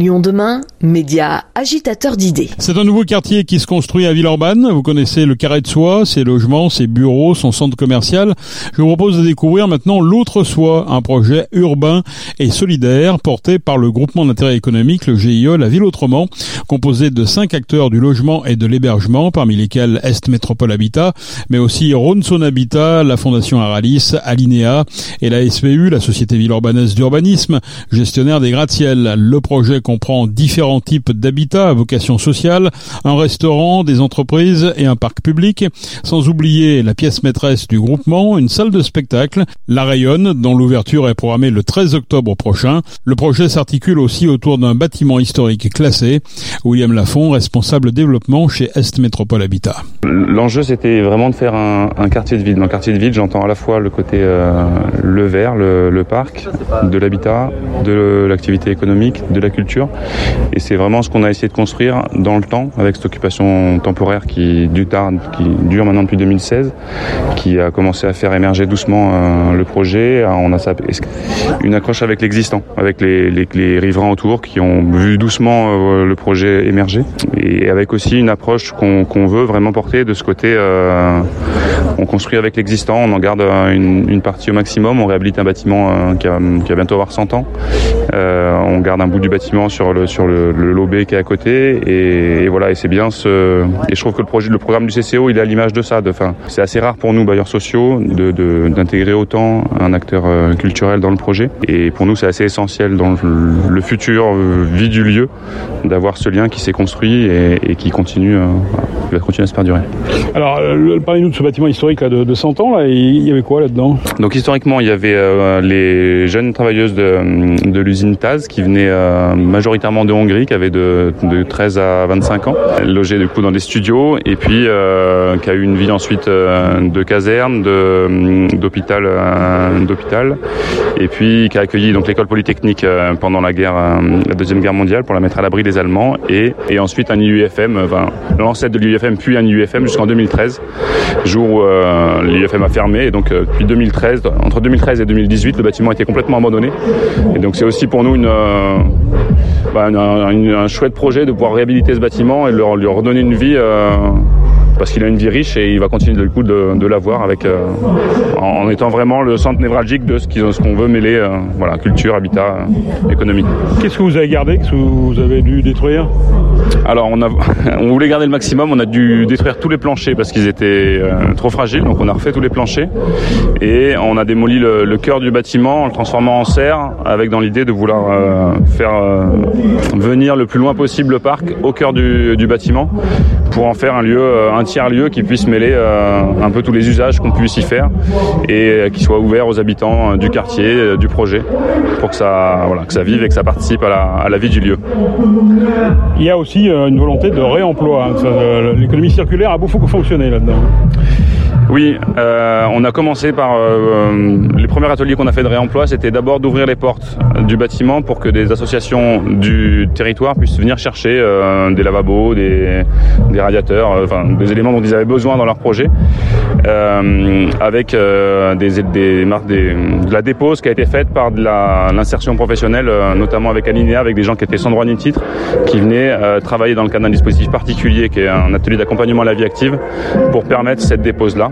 Lyon demain, média agitateur d'idées. C'est un nouveau quartier qui se construit à Villeurbanne. Vous connaissez le Carré de Soie, ses logements, ses bureaux, son centre commercial. Je vous propose de découvrir maintenant l'autre Soie, un projet urbain et solidaire porté par le groupement d'intérêt économique, le GIE, la ville autrement, composé de cinq acteurs du logement et de l'hébergement, parmi lesquels Est Métropole Habitat, mais aussi Ronson Habitat, la Fondation Aralis, Alinea et la SPU, la Société Villeurbanaise d'urbanisme, gestionnaire des gratte-ciel. Le projet comprend différents types d'habitats à vocation sociale, un restaurant, des entreprises et un parc public, sans oublier la pièce maîtresse du groupement, une salle de spectacle, la Rayonne, dont l'ouverture est programmée le 13 octobre prochain. Le projet s'articule aussi autour d'un bâtiment historique classé. William Lafont, responsable développement chez Est Métropole Habitat. L'enjeu, c'était vraiment de faire un, quartier de ville. Dans le quartier de ville, j'entends à la fois le côté euh, le vert, le, le parc, de l'habitat, de l'activité économique, de la culture et c'est vraiment ce qu'on a essayé de construire dans le temps avec cette occupation temporaire qui, du tard, qui dure maintenant depuis 2016, qui a commencé à faire émerger doucement euh, le projet. On a une accroche avec l'existant, avec les, riverains autour qui ont vu doucement euh, le projet émerger et avec aussi une approche qu'on veut vraiment porter de ce côté. Euh, on construit avec l'existant, on en garde une, partie au maximum, on réhabilite un bâtiment qui, va, bientôt avoir 100 ans. On garde un bout du bâtiment sur le sur le, le lobé qui est à côté et, voilà et c'est bien ce et je trouve que le projet le programme du CCO il est à l'image de ça de c'est assez rare pour nous bailleurs sociaux de d'intégrer autant un acteur euh, culturel dans le projet et pour nous c'est assez essentiel dans le, futur euh, vie du lieu d'avoir ce lien qui s'est construit et, qui continue euh, va continuer à se perdurer. Alors parlez-nous de ce bâtiment historique là, de, de 100 ans là il y avait quoi là-dedans? Donc historiquement il y avait les jeunes travailleuses de, de l'usine Taz qui venaient majoritairement de Hongrie, qui avait de, 13 à 25 ans, logé du coup dans des studios, et puis euh, qui a eu une vie ensuite euh, de caserne, euh, d'hôpital, et puis qui a accueilli donc l'école polytechnique pendant la guerre, la deuxième guerre mondiale, pour la mettre à l'abri des Allemands, et, et ensuite un IUFM, enfin l'ancêtre de l'IUFM, puis un IUFM jusqu'en 2013, jour où l'IUFM a fermé, et donc depuis 2013, entre 2013 et 2018, le bâtiment a été complètement abandonné, et donc c'est aussi pour nous une bah, un, chouette projet de pouvoir réhabiliter ce bâtiment et leur, lui redonner une vie euh, parce qu'il a une vie riche et il va continuer de, l'avoir avec euh, en, étant vraiment le centre névralgique de ce qu'on veut mêler euh, voilà culture habitat économie. Qu'est-ce que vous avez gardé que vous avez dû détruire? Alors on voulait garder le maximum on a dû détruire tous les planchers parce qu'ils étaient trop fragiles donc on a refait tous les planchers et on a démoli le, cœur du bâtiment en le transformant en serre avec dans l'idée de vouloir faire venir le plus loin possible le parc au cœur du, bâtiment pour en faire un lieu, euh, un tiers lieu qui puisse mêler euh, un peu tous les usages qu'on puisse y faire et qui soit ouvert aux habitants euh, du quartier, du projet, pour que ça, voilà, que ça vive et que ça participe à la, à la vie du lieu. Il y a aussi une volonté de réemploi. Hein. L'économie circulaire a beaucoup fonctionné là-dedans. Oui, euh, on a commencé par euh, les premiers ateliers qu'on a fait de réemploi, c'était d'abord d'ouvrir les portes du bâtiment pour que des associations du territoire puissent venir chercher euh, des lavabos, des, des radiateurs, euh, enfin des éléments dont ils avaient besoin dans leur projet, euh, avec des, des, de la dépose qui a été faite par l'insertion professionnelle, notamment avec Alinea, avec des gens qui étaient sans droit ni titre, qui venaient travailler dans le cadre d'un dispositif particulier qui est un atelier d'accompagnement à la vie active pour permettre cette dépose-là.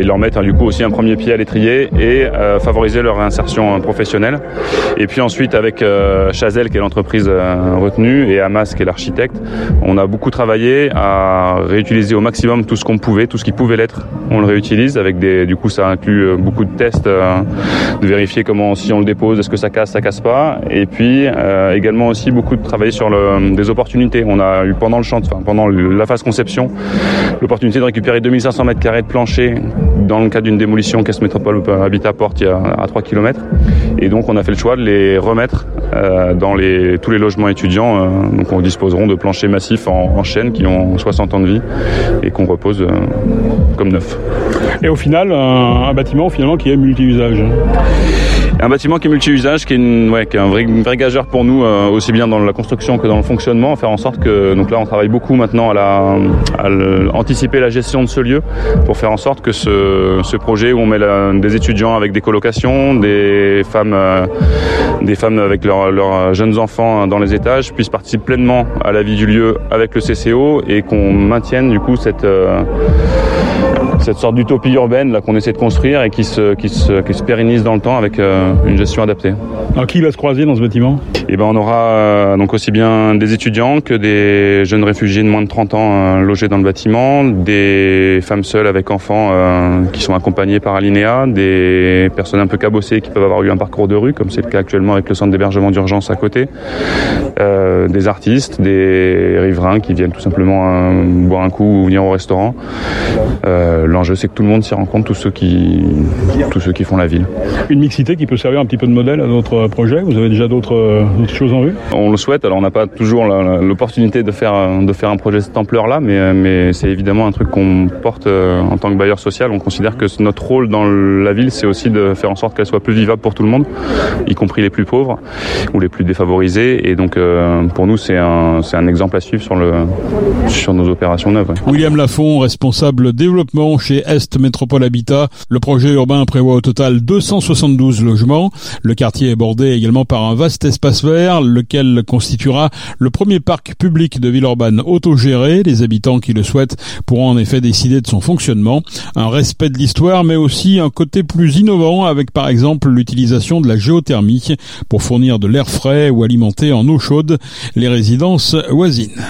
ils leur mettent hein, du coup aussi un premier pied à l'étrier et euh, favoriser leur réinsertion professionnelle. Et puis ensuite avec euh, Chazelle qui est l'entreprise retenue et Hamas qui est l'architecte, on a beaucoup travaillé à réutiliser au maximum tout ce qu'on pouvait, tout ce qui pouvait l'être, on le réutilise avec des du coup ça inclut beaucoup de tests de vérifier comment si on le dépose est-ce que ça casse, ça casse pas et puis également aussi beaucoup de travailler sur le, des opportunités. On a eu pendant le champ, enfin pendant la phase conception l'opportunité de récupérer 2500 mètres carrés de plancher dans le cadre d'une démolition qu'Est Métropole Habitat porte il y a à 3 km. Et donc on a fait le choix de les remettre euh, dans les, tous les logements étudiants. Euh, donc on disposeront de planchers massifs en, chaîne qui ont 60 ans de vie et qu'on repose euh, comme neuf. Et au final, un, bâtiment finalement qui est multi-usage. Un bâtiment qui est multi-usage, qui est, ouais, qui est un vrai, gageur pour nous, euh, aussi bien dans la construction que dans le fonctionnement, faire en sorte que, donc là on travaille beaucoup maintenant à, la, à anticiper la gestion de ce lieu, pour faire en sorte que ce, ce projet où on met la, des étudiants avec des colocations, des femmes, euh, des femmes avec leurs, leurs jeunes enfants dans les étages, puissent participer pleinement à la vie du lieu avec le CCO et qu'on maintienne du coup cette... Euh, cette sorte d'utopie urbaine là qu'on essaie de construire et qui se, qui se, qui se pérennise dans le temps avec euh, une gestion adaptée. Alors qui va se croiser dans ce bâtiment? Eh ben on aura euh, donc aussi bien des étudiants que des jeunes réfugiés de moins de 30 ans euh, logés dans le bâtiment, des femmes seules avec enfants qui sont accompagnées par Alinéa, des personnes un peu cabossées qui peuvent avoir eu un parcours de rue comme c'est le cas actuellement avec le centre d'hébergement d'urgence à côté, des artistes, des riverains qui viennent tout simplement boire un coup ou venir au restaurant. L'enjeu c'est que tout le monde s'y rencontre, tous ceux qui tous ceux qui font la ville. Une mixité qui peut servir un petit peu de modèle à notre projet. Vous avez déjà d'autres choses en vue? On le souhaite. Alors on n'a pas toujours l'opportunité de faire de faire un projet de cette ampleur-là, mais mais c'est évidemment un truc qu'on porte euh, en tant que bailleur social. On considère que notre rôle dans la ville, c'est aussi de faire en sorte qu'elle soit plus vivable pour tout le monde, y compris les plus pauvres ou les plus défavorisés. Et donc euh, pour nous, c'est un c'est un exemple à suivre sur le sur nos opérations neuves. William Lafont, responsable développement Est Métropole Habitat. Le projet urbain prévoit au total 272 logements. Le quartier est bordé également par un vaste espace vert, lequel constituera le premier parc public de Villeurbanne autogéré. Les habitants qui le souhaitent pourront en effet décider de son fonctionnement. Un respect de l'histoire, mais aussi un côté plus innovant avec par exemple l'utilisation de la géothermie pour fournir de l'air frais ou alimenter en eau chaude les résidences voisines.